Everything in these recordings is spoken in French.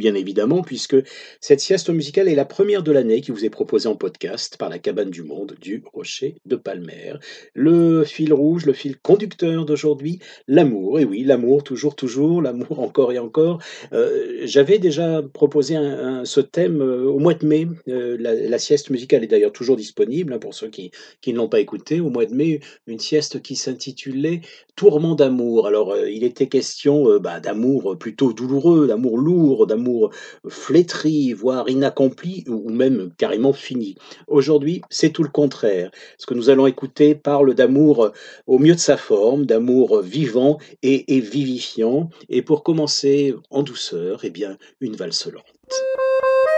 bien évidemment, puisque cette sieste musicale est la première de l'année qui vous est proposée en podcast par la Cabane du Monde du Rocher de Palmer. Le fil rouge, le fil conducteur d'aujourd'hui, l'amour, et oui, l'amour, toujours, toujours, l'amour encore et encore. Euh, J'avais déjà proposé ce thème euh, au mois de mai, Euh, la, sieste musicale est d'ailleurs toujours disponible hein, pour ceux qui, ne l'ont pas écouté, au mois de mai, une sieste qui s'intitulait Tourment d'amour. Alors, il était question bah, d'amour plutôt douloureux, d'amour lourd, d'amour flétri, voire inaccompli, ou même carrément fini. Aujourd'hui, c'est tout le contraire. Ce que nous allons écouter parle d'amour euh, au mieux de sa forme, d'amour euh, vivant et, et vivifiant. Et pour commencer en douceur, eh bien, une valse lente.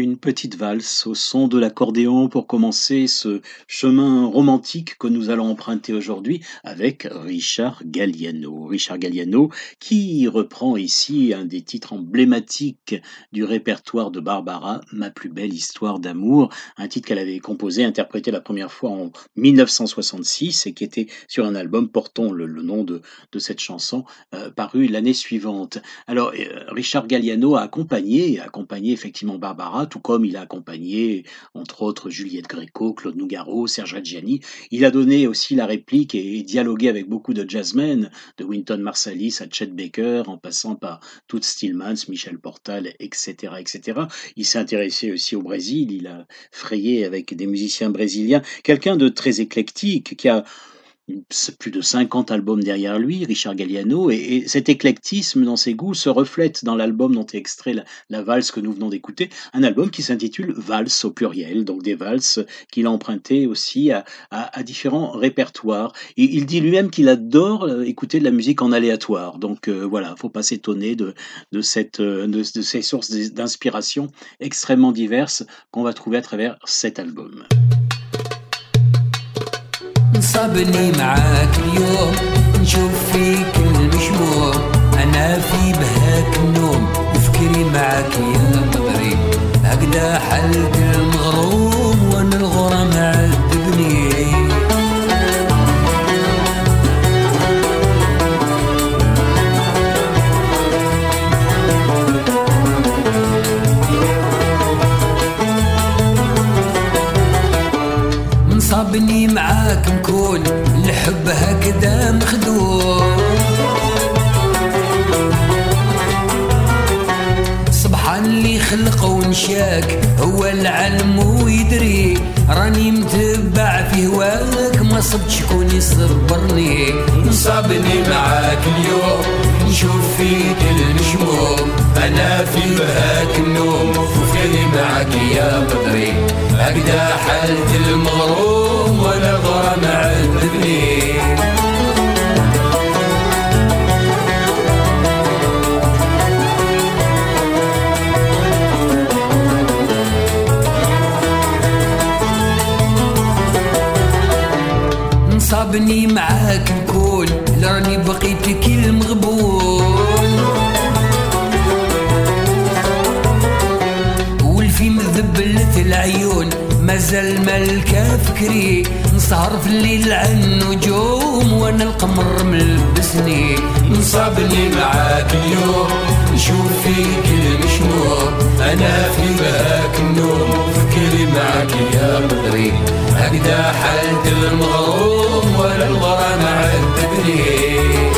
Une petite valse au son de l'accordéon pour commencer ce chemin romantique que nous allons emprunter aujourd'hui avec Richard Galliano. Richard Galliano qui reprend ici un des titres emblématiques du répertoire de Barbara, Ma plus belle histoire d'amour, un titre qu'elle avait composé, interprété la première fois en 1966 et qui était sur un album portant le, nom de, cette chanson euh, paru l'année suivante. Alors euh, Richard Galliano a accompagné, accompagné effectivement Barbara tout comme il a accompagné, entre autres, Juliette Gréco, Claude Nougaro, Serge Reggiani. Il a donné aussi la réplique et dialogué avec beaucoup de jazzmen, de Marsalis à Chet Baker, en passant par Toots Stillmans, Michel Portal, etc., etc. Il s'est intéressé aussi au Brésil, il a frayé avec des musiciens brésiliens. Quelqu'un de très éclectique, qui a plus de 50 albums derrière lui, Richard Galliano, et, cet éclectisme dans ses goûts se reflète dans l'album dont est extrait la, valse que nous venons d'écouter, un album qui s'intitule Valse au pluriel, donc des valses qu'il a empruntées aussi à, différents répertoires. Et il dit lui-même qu'il adore euh, écouter de la musique en aléatoire, donc euh, voilà, faut pas s'étonner de, cette, euh, de ces sources d'inspiration extrêmement diverses qu'on va trouver à travers cet album. صابني معاك اليوم نشوف فيك المشموع أنا في بهاك النوم وفكري معاك يا مدري هكذا حلت المغروم صابني معاك نكون الحب هكذا مخدوم. سبحان اللي خلق ونشاك هو العلم ويدري. راني متبع في هواك ما صبت شكون يصبرني صابني معاك اليوم. نشوف فيك المشموم أنا في بهاك النوم وفيني معاك يا بدري؟ هكذا حالة المغروم ولا غرام عذبني صابني معاك نكون لراني بقيت كي المغبون مذبلت العيون مازال ملكة فكري. نسهر في الليل عن النجوم وأنا القمر ملبسني. نصابني معاك اليوم نشوف فيك المشموم. أنا في بهاك النوم فكري معاك يا بدري هكذا حالة المغروم ولا الغرام صابني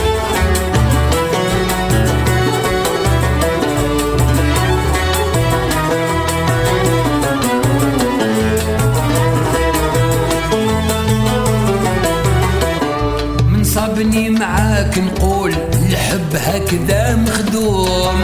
معاك نقول الحب هكذا مخدوم.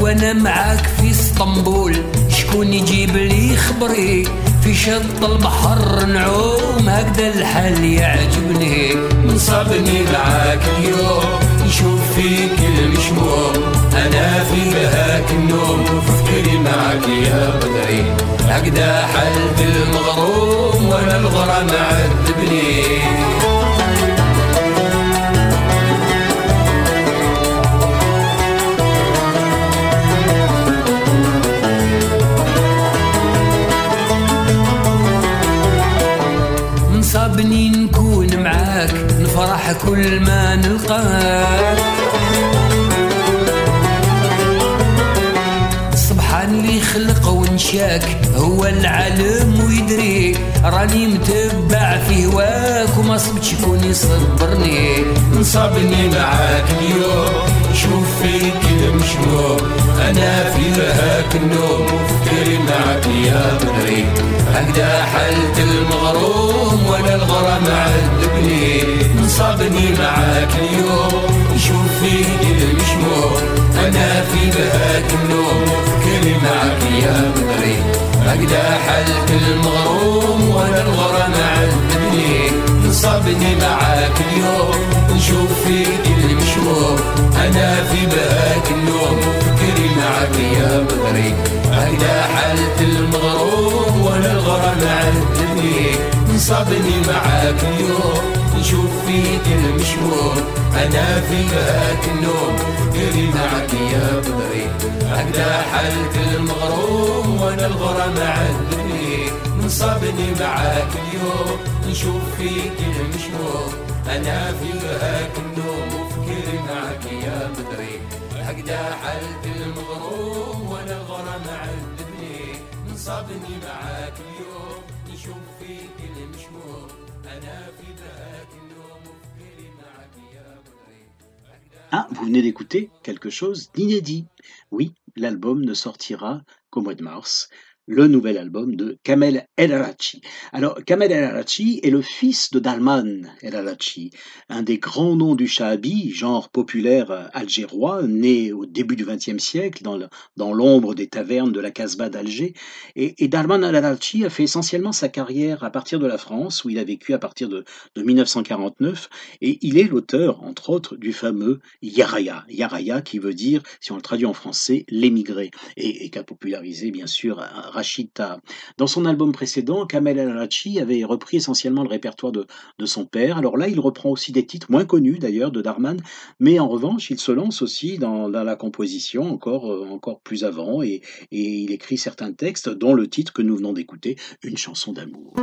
وأنا معاك في اسطنبول شكون يجيب لي خبري؟ في شط البحر نعوم هكذا الحال يعجبني. نصابني معاك اليوم نشوف فيك المشموم. أنا في بهاك النوم وفكري معاك يا بدري. هكذا حلت المغروم وأنا الغرام عذبني. نفرح كل ما نلقاك سبحان اللي خلق ونشاك هو العالم ويدري. راني متبع في هواك وما صبت شكون يصبرني. نصابني معاك اليوم. شوف فيك المشموم أنا في بهاك النوم وفكري معاك يا بدري هكذا حلت المغروم وأنا الغرام عذبني نصابني معاك اليوم شوف فيك المشموم أنا في بهاك النوم وفكري معاك يا بدري هكذا حلت المغروم وأنا الغرام عذبني نصابني معاك اليوم. نشوف فيك مشموم أنا في بهاك النوم فكري معك يا بدري هكذا حالة المغروم وأنا الغرام عذبني نصابني معاك اليوم. نشوف فيك المشموم أنا في بهاك النوم فكري معك يا بدري هكذا حالة المغروم وأنا الغرام عذبني نصابني معاك اليوم نشوف فيك المشموم انا في بهاك النوم وفكري معك يا بدري هكذا حالة المغروم وانا الغرام عذبني نصابني معاك اليوم نشوف فيك المشموم انا في بهاك النوم وفكري معك يا بدري Ah, vous venez d'écouter quelque chose d'inédit. Oui, l'album ne sortira qu'au mois de mars. Le nouvel album de Kamel El Arachi. Alors, Kamel El Arachi est le fils de Dalman El Arachi, un des grands noms du shahabi, genre populaire algérois, né au début du XXe siècle dans l'ombre des tavernes de la Casbah d'Alger. Et, et Dalman El Arachi a fait essentiellement sa carrière à partir de la France, où il a vécu à partir de, de 1949, et il est l'auteur, entre autres, du fameux Yaraya. Yaraya qui veut dire, si on le traduit en français, l'émigré, et, et qu'a popularisé bien sûr Dans son album précédent, Kamel El-Arachi avait repris essentiellement le répertoire de, de son père. Alors là, il reprend aussi des titres moins connus d'ailleurs de Darman, mais en revanche, il se lance aussi dans, dans la composition encore, euh, encore plus avant, et, et il écrit certains textes, dont le titre que nous venons d'écouter, Une chanson d'amour.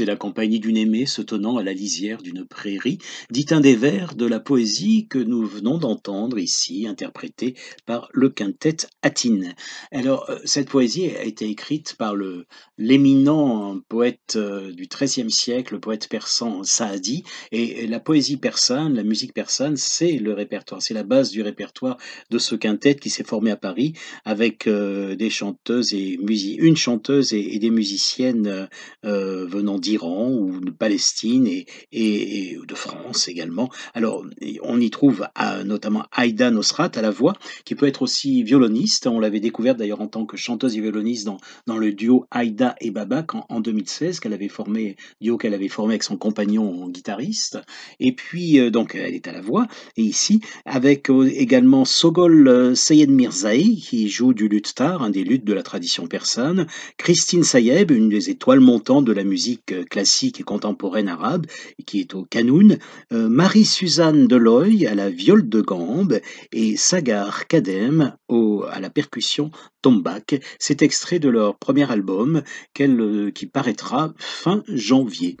C'est la compagnie d'une aimée se tenant à la lisière d'une prairie, dit un des vers de la poésie que nous venons d'entendre ici, interprétée par le quintet Atine. Alors, euh, cette poésie a été écrite par le, l'éminent poète euh, du XIIIe siècle, le poète persan Saadi, et la poésie persane, la musique persane, c'est le répertoire, c'est la base du répertoire de ce quintet qui s'est formé à Paris avec euh, des chanteuses et une chanteuse et, des musiciennes venant d'Iran d'Iran ou de Palestine et, de France également. Alors, on y trouve notamment Aïda Nosrat à la voix, qui peut être aussi violoniste. On l'avait découvert d'ailleurs en tant que chanteuse et violoniste dans, dans le duo Aïda et Baba en, 2016, qu'elle avait formé, duo qu'elle avait formé avec son compagnon guitariste. Et puis, euh, donc, elle est à la voix. Et ici, avec euh, également Sogol euh, Sayed Mirzaï, qui joue du luthtar, un des luths de la tradition persane, Christine Sayeb, une des étoiles montantes de la musique classique et contemporaine arabe, qui est au Kanoun, euh, Marie-Suzanne Deloy à la viole de gambe et Sagar Kadem au, à la percussion tombak. C'est extrait de leur premier album euh, qui paraîtra fin janvier.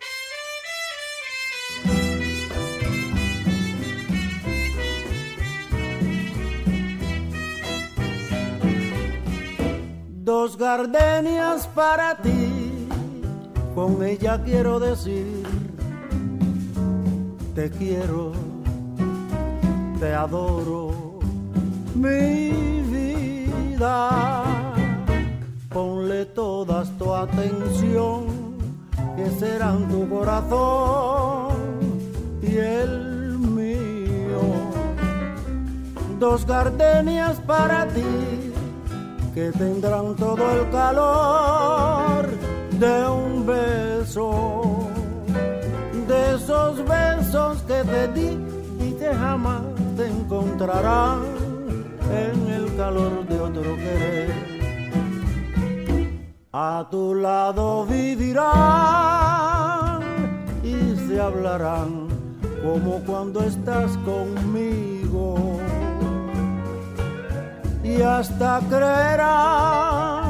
Dos con ella quiero decir, te quiero, te adoro, mi vida. Ponle toda tu atención, que serán tu corazón y el mío. Dos gardenias para ti, que tendrán todo el calor de un beso, de esos besos que te di y que jamás te encontrarán en el calor de otro querer. A tu lado vivirán y se hablarán como cuando estás conmigo. Y hasta creerán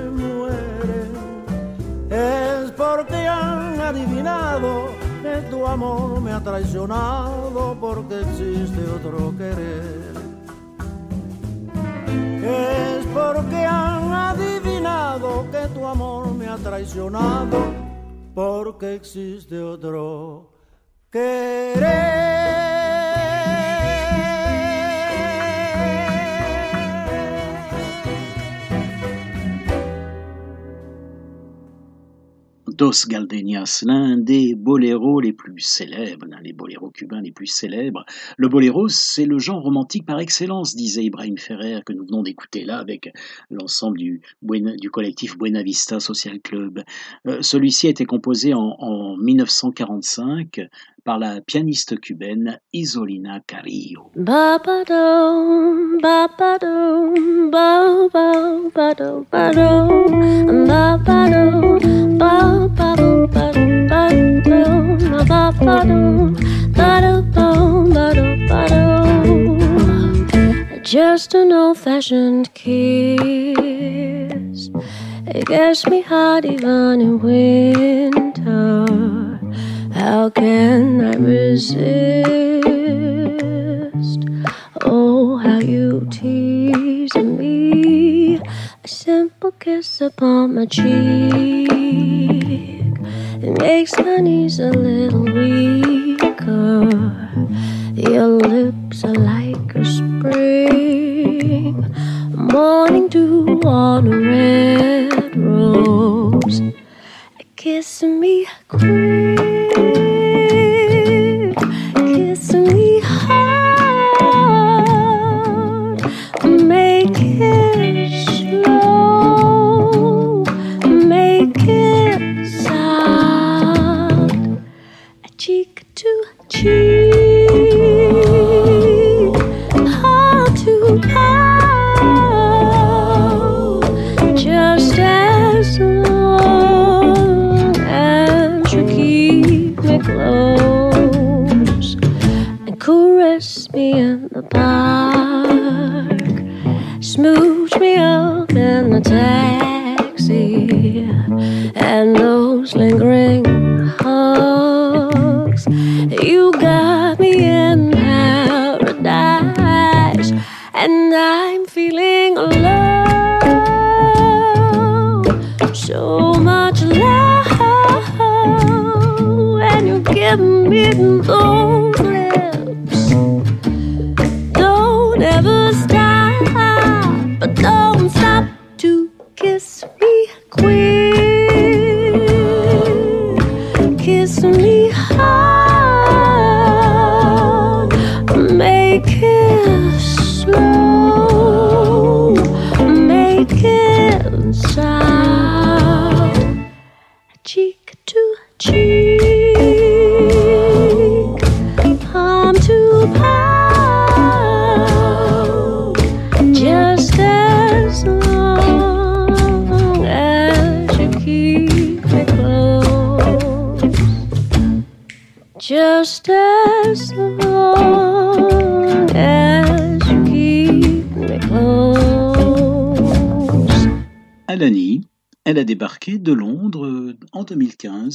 es porque han adivinado que tu amor me ha traicionado porque existe otro querer. Es porque han adivinado que tu amor me ha traicionado porque existe otro Dos Galdenias, l'un des boléros les plus célèbres, l'un des boléros cubains les plus célèbres. Le boléro, c'est le genre romantique par excellence, disait Ibrahim Ferrer, que nous venons d'écouter là avec l'ensemble du, du collectif Buena Vista Social Club. Euh, celui-ci a été composé en, en 1945 par la pianiste cubaine Isolina Carillo. Just an old-fashioned kiss It gets me hot even in winter how can I resist? Oh, how you tease me. A simple kiss upon my cheek. It makes my knees a little weaker. Your lips are like a spring. Morning dew on a red rose. Kiss me quick.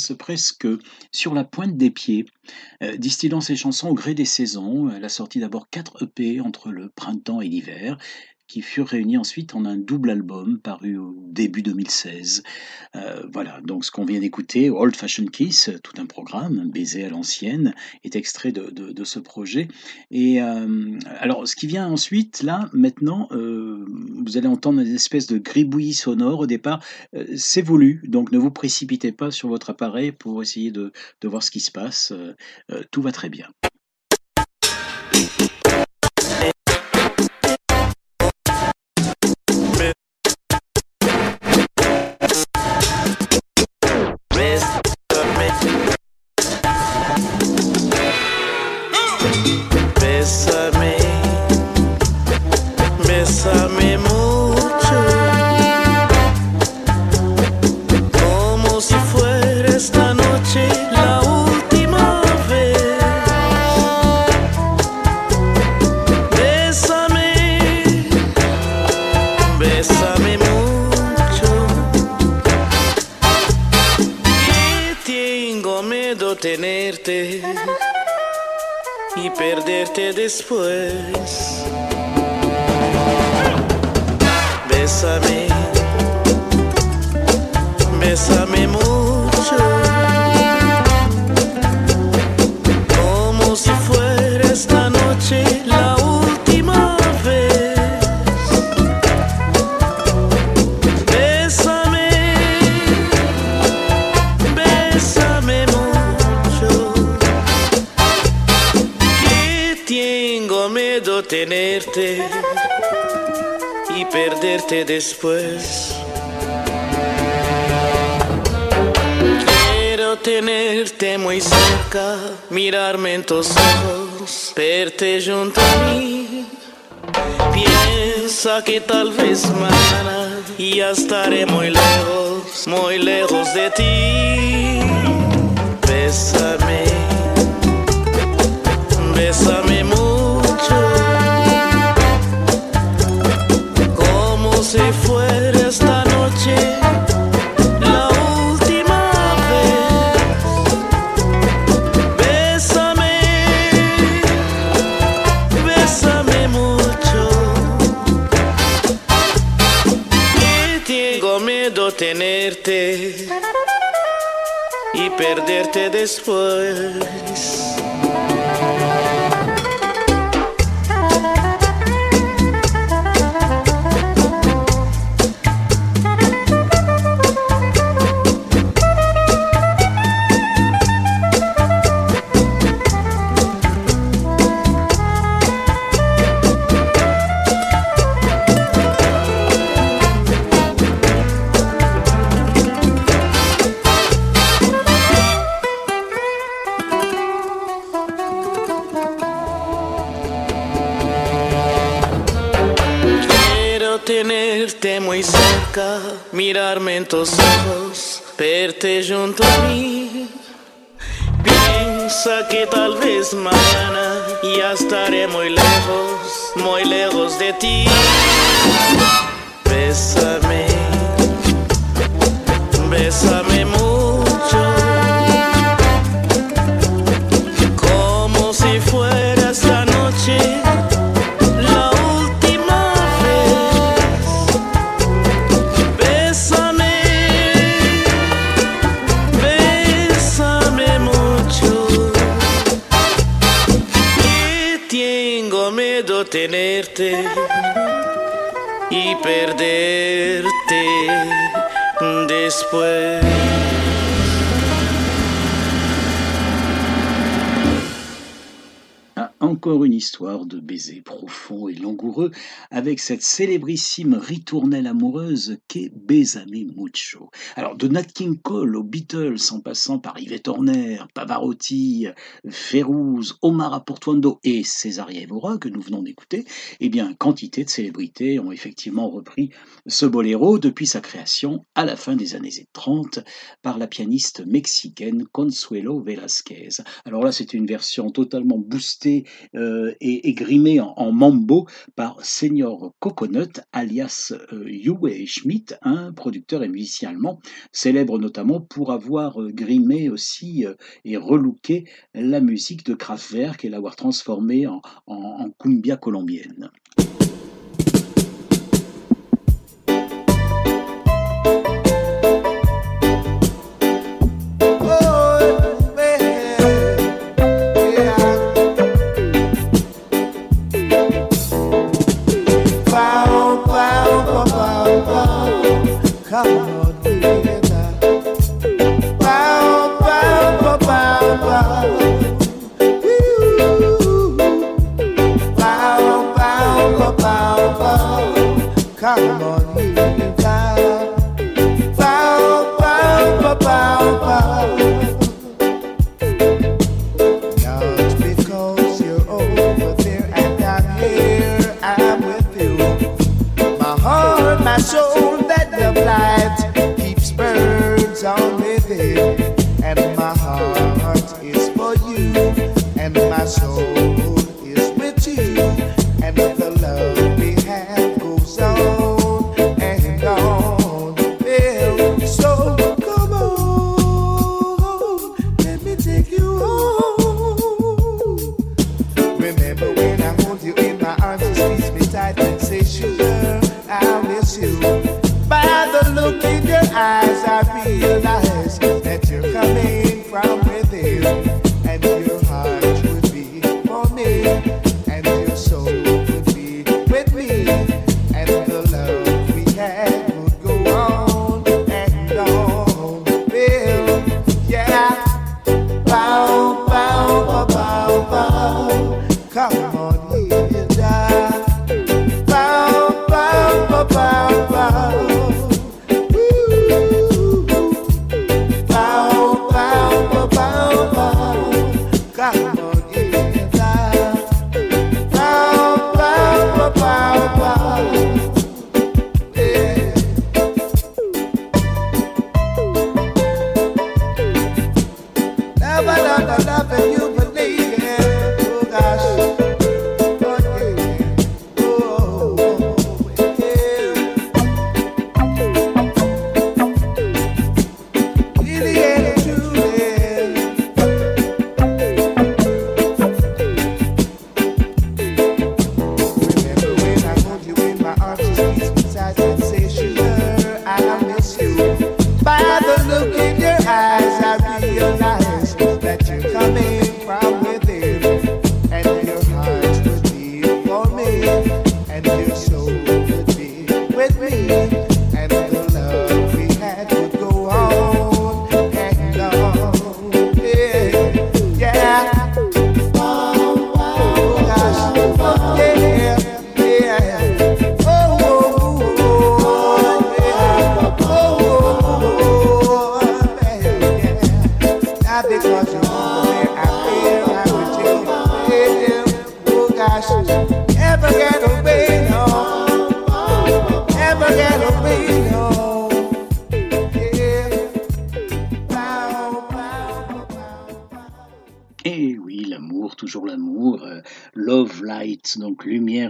2015, presque sur la pointe des pieds, euh, distillant ses chansons au gré des saisons. Elle a sorti d'abord quatre EP entre le printemps et l'hiver, qui furent réunis ensuite en un double album paru au début 2016. Euh, voilà, donc ce qu'on vient d'écouter, Old Fashioned Kiss, tout un programme, un baiser à l'ancienne, est extrait de, ce projet. Et euh, alors, ce qui vient ensuite, là, maintenant, euh, vous allez entendre une espèce de gribouillis sonore. Au départ, c'est voulu, donc ne vous précipitez pas sur votre appareil pour essayer de voir ce qui se passe. tout va très bien. Después. Quiero tenerte muy cerca, mirarme en tus ojos, verte junto a mí. Piensa que tal vez mañana ya estaré muy lejos, muy lejos de ti. Bésame. Bésame mucho, si fuera esta noche la última vez. Bésame, bésame mucho, que tengo miedo tenerte y perderte después. Tenerte muy cerca, mirarme en tus ojos, verte junto a mí. Piensa que tal vez mañana ya estaré muy lejos, muy lejos de ti. Bésame, bésame mucho, y perderte después. Encore une histoire de baiser profond et langoureux avec cette célébrissime ritournelle amoureuse qu'est Besame Mucho. Alors, de Nat King Cole aux Beatles, en passant par Yvette Horner, Pavarotti, Férouz, Omar Aportuando et Césaria Evora, que nous venons d'écouter, eh bien, quantité de célébrités ont effectivement repris ce boléro depuis sa création à la fin des années 30 par la pianiste mexicaine Consuelo Velasquez. Alors là, c'est une version totalement boostée euh, et, grimée en, mambo par Senior Coconut, alias euh, Schmidt, un producteur et musicien allemand, célèbre notamment pour avoir euh, grimé aussi euh, et relooké la musique de Kraftwerk et l'avoir transformée en cumbia colombienne.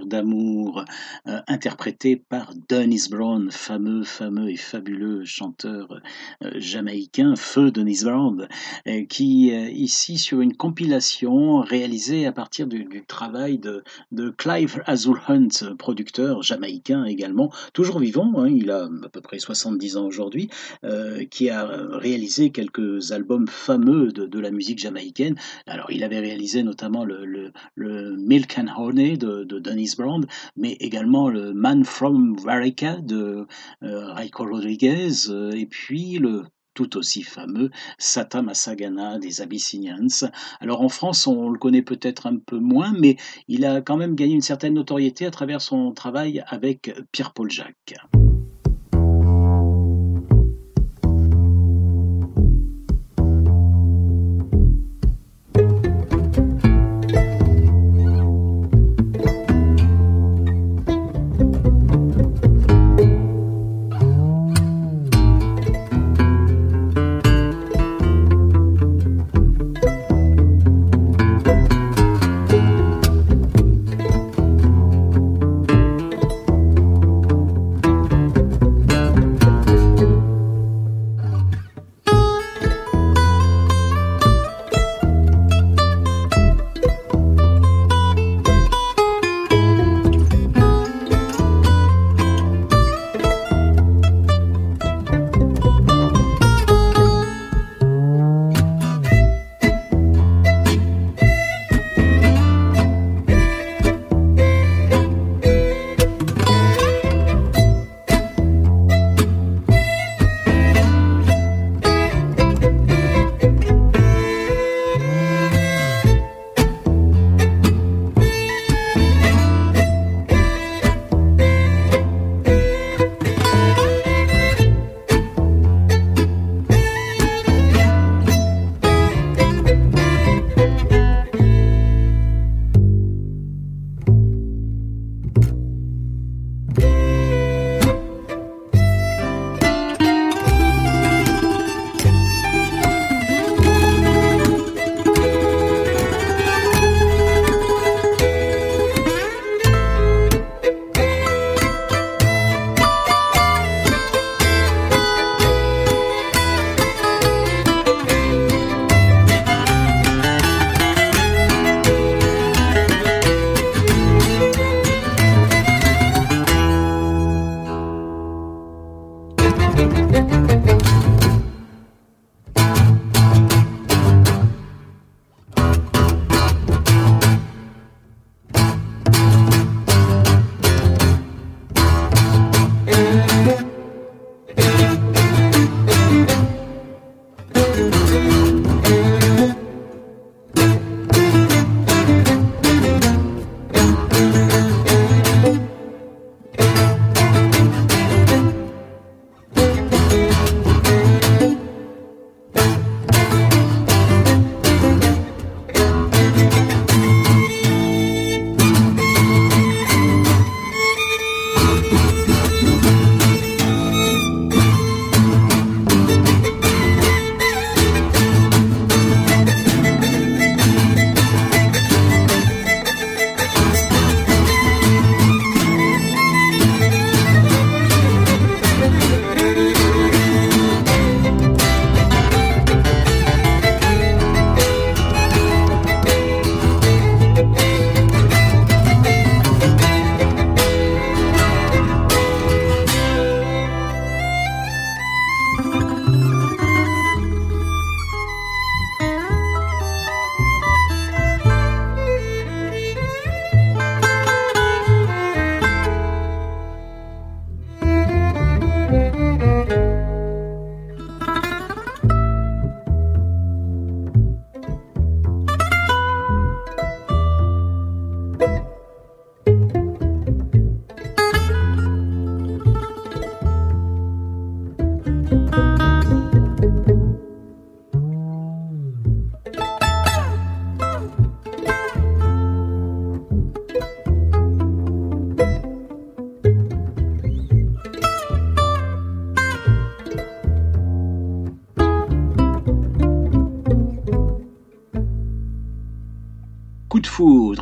d'amour. Euh, interprété par Dennis Brown, fameux, fameux et fabuleux chanteur euh, jamaïcain, feu Dennis Brown, euh, qui ici sur une compilation réalisée à partir du, travail de, Clive Azul Hunt, producteur jamaïcain également, toujours vivant, hein, il a à peu près 70 ans aujourd'hui, qui a réalisé quelques albums fameux de, la musique jamaïcaine. Alors il avait réalisé notamment le, Milk and Honey de, de Dennis Brown, mais également le Man from Varica de euh, Raiko Rodriguez, euh, et puis le tout aussi fameux Sata Masagana des Abyssinians. Alors en France, on le connaît peut-être un peu moins, mais il a quand même gagné une certaine notoriété à travers son travail avec Pierre-Paul Jacques.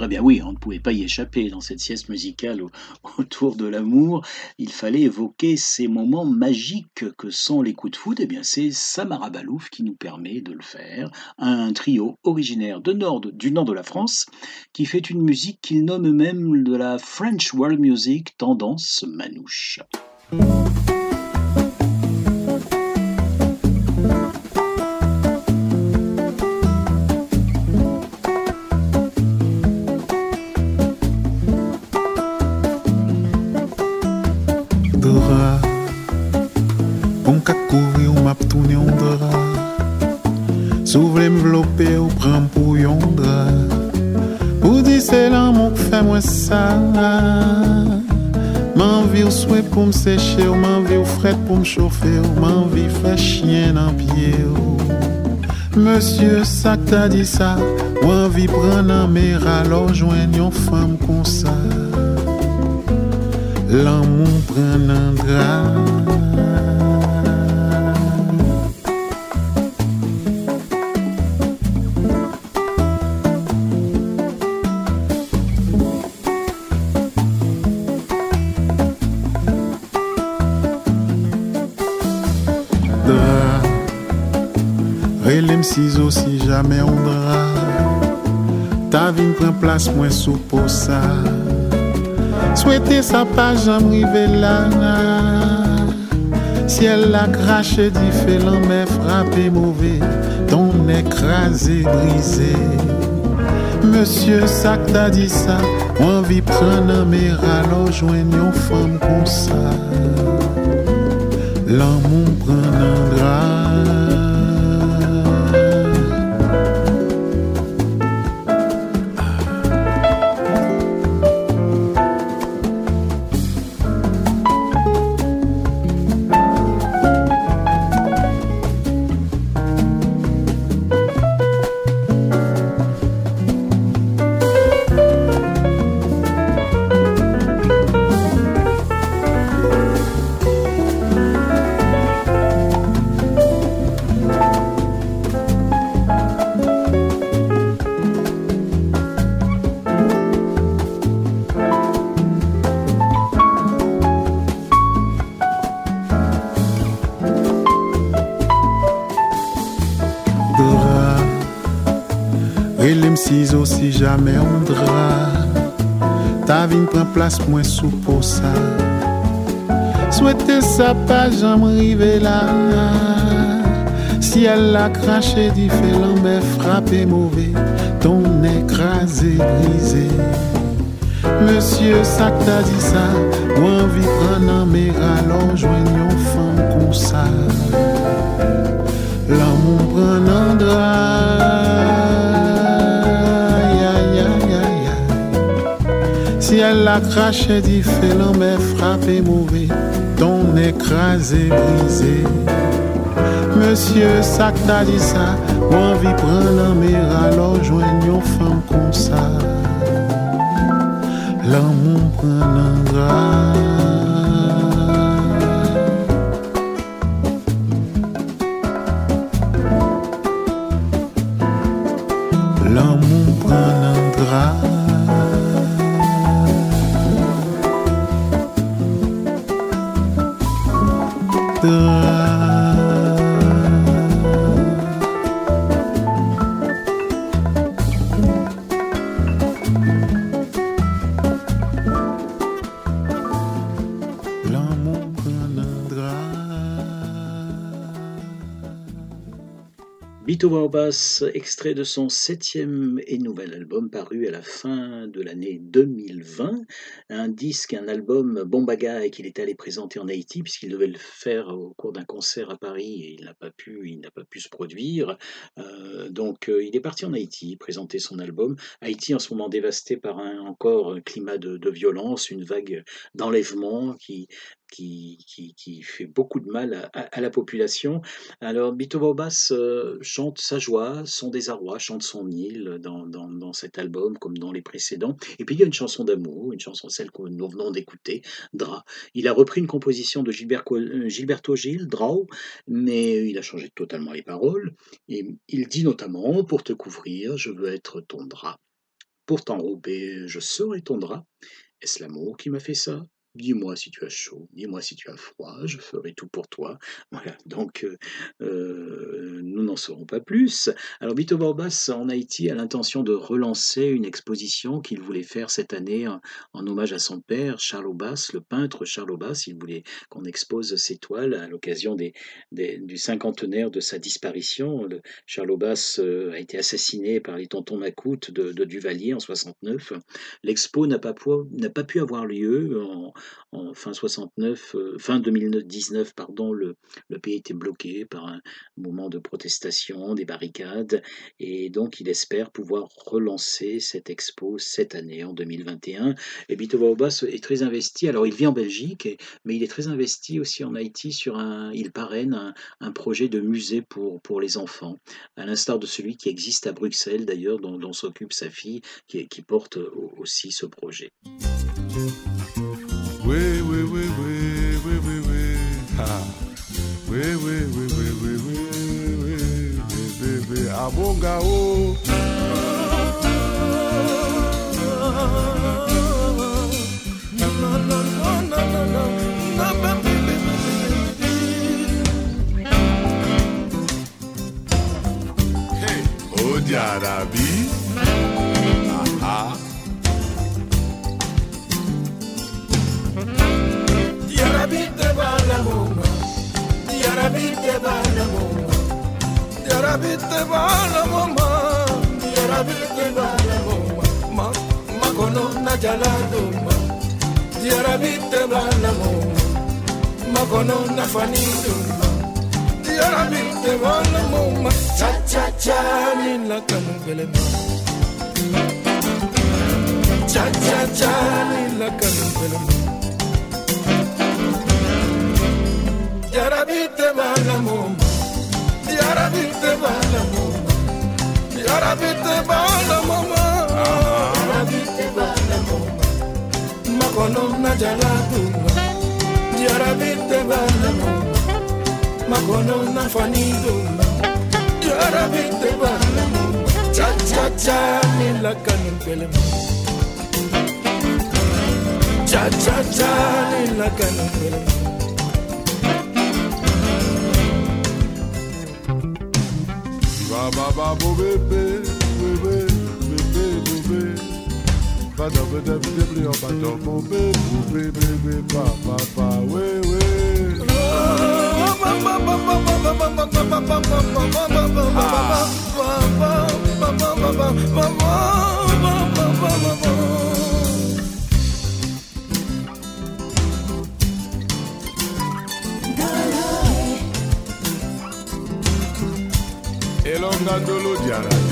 Eh bien oui, on ne pouvait pas y échapper dans cette sieste musicale autour de l'amour. Il fallait évoquer ces moments magiques que sont les coups de foudre. Eh bien c'est Samara Balouf qui nous permet de le faire. Un trio originaire de nord, du nord de la France qui fait une musique qu'il nomme même de la French World Music tendance manouche. Pou m seche ou m'envie ou fret pou m chauffe ou m'envie fè chien nan pied ou. Que t'as dit ça ou envie prendre un mer alors joindre une femme comme ça. L'amour prend un drap ciseaux si jamais on dra. Ta vie prend place moins sous pour ça. Souhaiter sa page en là Si elle l'a craché différent mais frappé mauvais. Ton écrasé brisé. Monsieur ça t'a dit ça. Envie prendre un alors joindre une femme comme ça. L'amour prend jamais sous pour ça Souhaiter sa page j'en rive là Si elle l'a craché différent mais frappé mauvais Ton écrasé brisé. Monsieur ça t'a dit ça Ou envie prendre un mer alors joignons femme comme ça. L'amour prend un drap elle a craché différent mais frappé mauvais, ton écrasé brisé. Monsieur, ça t'a dit ça, ou envie prendre un mer alors joignons femme comme ça. L'amour prend un. Extrait de son septième et nouvel album paru à la fin de l'année 2020. Un disque, un album bon et qu'il est allé présenter en Haïti puisqu'il devait le faire au cours d'un concert à Paris et il n'a pas pu, il n'a pas pu se produire. Euh, donc euh, il est parti en Haïti présenter son album. Haïti en ce moment dévasté par un encore climat de, de violence, une vague d'enlèvement qui qui, fait beaucoup de mal à, la population. Alors, Bito Bobas euh, chante sa joie, son désarroi, chante son île dans, dans, cet album, comme dans les précédents. Et puis, il y a une chanson d'amour, une chanson, celle que nous venons d'écouter, Dra. Il a repris une composition de euh, Gilberto Gil, Drau, mais il a changé totalement les paroles. Et il dit notamment, pour te couvrir, je veux être ton drap. Pour t'enrober, je serai ton drap. Est-ce l'amour qui m'a fait ça? Dis-moi si tu as chaud, dis-moi si tu as froid, je ferai tout pour toi. Voilà, donc euh, euh, nous n'en saurons pas plus. Alors Bito Borbas en Haïti a l'intention de relancer une exposition qu'il voulait faire cette année en, en hommage à son père, Charles Aubas, le peintre Charles Aubas. Il voulait qu'on expose ses toiles à l'occasion des, des- du cinquantenaire de sa disparition. Le, Charles Aubas euh, a été assassiné par les tontons Macoutes de, de Duvalier en 69. L'expo n'a pas, pas pu avoir lieu en, en fin 69, euh, 2019, pardon, le, le pays était bloqué par un mouvement de protestation, des barricades, et donc il espère pouvoir relancer cette expo cette année, en 2021. Et Bito Baobas est très investi, alors il vit en Belgique, mais il est très investi aussi en Haïti sur un, il parraine un, projet de musée pour, les enfants, à l'instar de celui qui existe à Bruxelles d'ailleurs, dont, s'occupe sa fille, qui, porte au- aussi ce projet. Oui, oui, oui, oui, oui, oui, oui. Ha. Oui, oui, oui, oui, oui, oui, oui, oui, oui, oui. Abonga, oh. Hey, oh, Diarabi. bana munga Yarabi te bana munga Yarabi te bana mama Yarabi te bana mama Ma makono na jala duma Yarabi te bana munga Makono na fani duma Yarabi te bana mama Cha cha cha ni la kamungele ma Cha cha cha ni la kamungele ma يا ربي تبعلمهم يا ربي تبعلمهم يا ربي تبعلمهم يا ربي تبعلمهم ما كنهم نجلاتهم يا ربي تبعلمهم ما كنهم نفنيدهم يا ربي تبعلمهم تشا تشا تشا لكن كلمه cha cha cha ni la canapela Ba ba ba bo be be be be be be bo be. Ba da ba da ba da ba da ba be bo be be be ba ba ba we we. ba Tonga Dolo Diara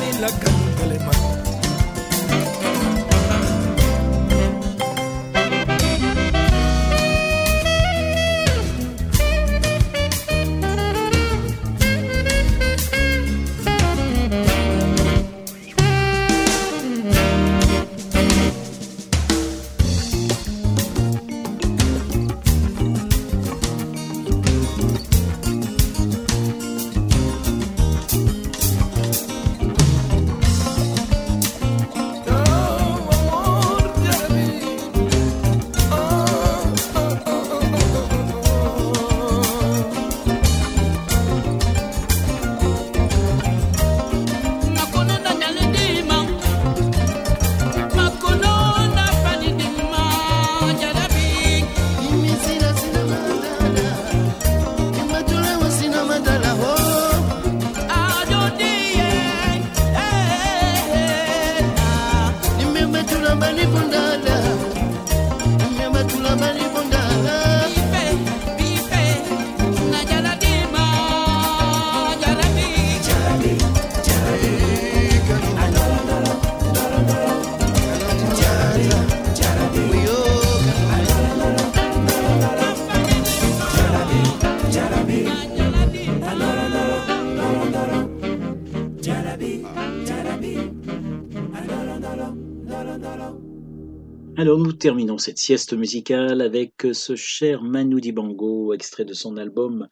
Ni la canta le Alors nous terminons cette sieste musicale avec ce cher Manu Dibango, extrait de son album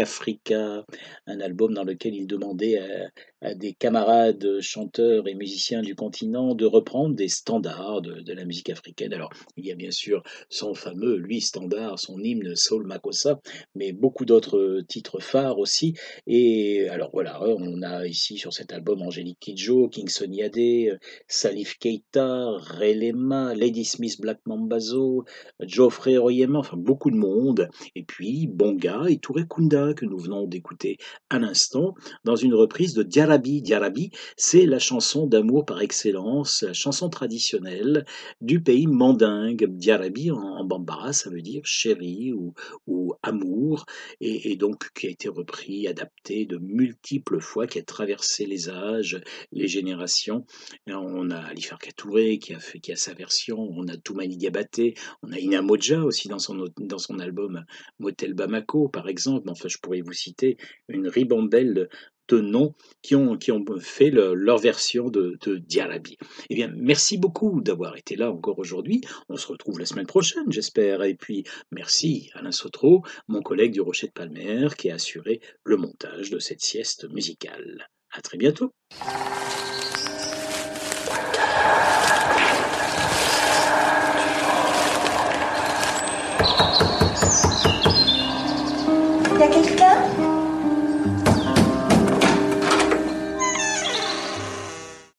Africa, un album dans lequel il demandait à, des camarades chanteurs et musiciens du continent de reprendre des standards de, la musique africaine. Alors, il y a bien sûr son fameux, lui, standard, son hymne Soul Makossa, mais beaucoup d'autres titres phares aussi. Et alors voilà, on a ici sur cet album Angélique Kidjo, King Yade, Salif Keita, Relema, Lady Smith Black Mambazo, Geoffrey Oyema, enfin beaucoup de monde. Et puis Bonga et tout Kunda que nous venons d'écouter à l'instant dans une reprise de Diarabi. Diarabi, c'est la chanson d'amour par excellence, la chanson traditionnelle du pays mandingue. Diarabi en, bambara, ça veut dire chéri ou, ou amour, et, donc qui a été repris, adapté de multiples fois, qui a traversé les âges, les générations. on a Ali Farka qui a, fait, sa version, on a Toumani Diabaté, on a Ina Moja aussi dans son, dans son album Motel Bamako, par exemple enfin je pourrais vous citer une ribambelle noms qui ont, fait leur version de, de. Eh bien, merci beaucoup d'avoir été là encore aujourd'hui. On se retrouve la semaine prochaine, j'espère. Et puis, merci Alain Sotro, mon collègue du Rocher de Palmer, qui a assuré le montage de cette sieste musicale. À très bientôt.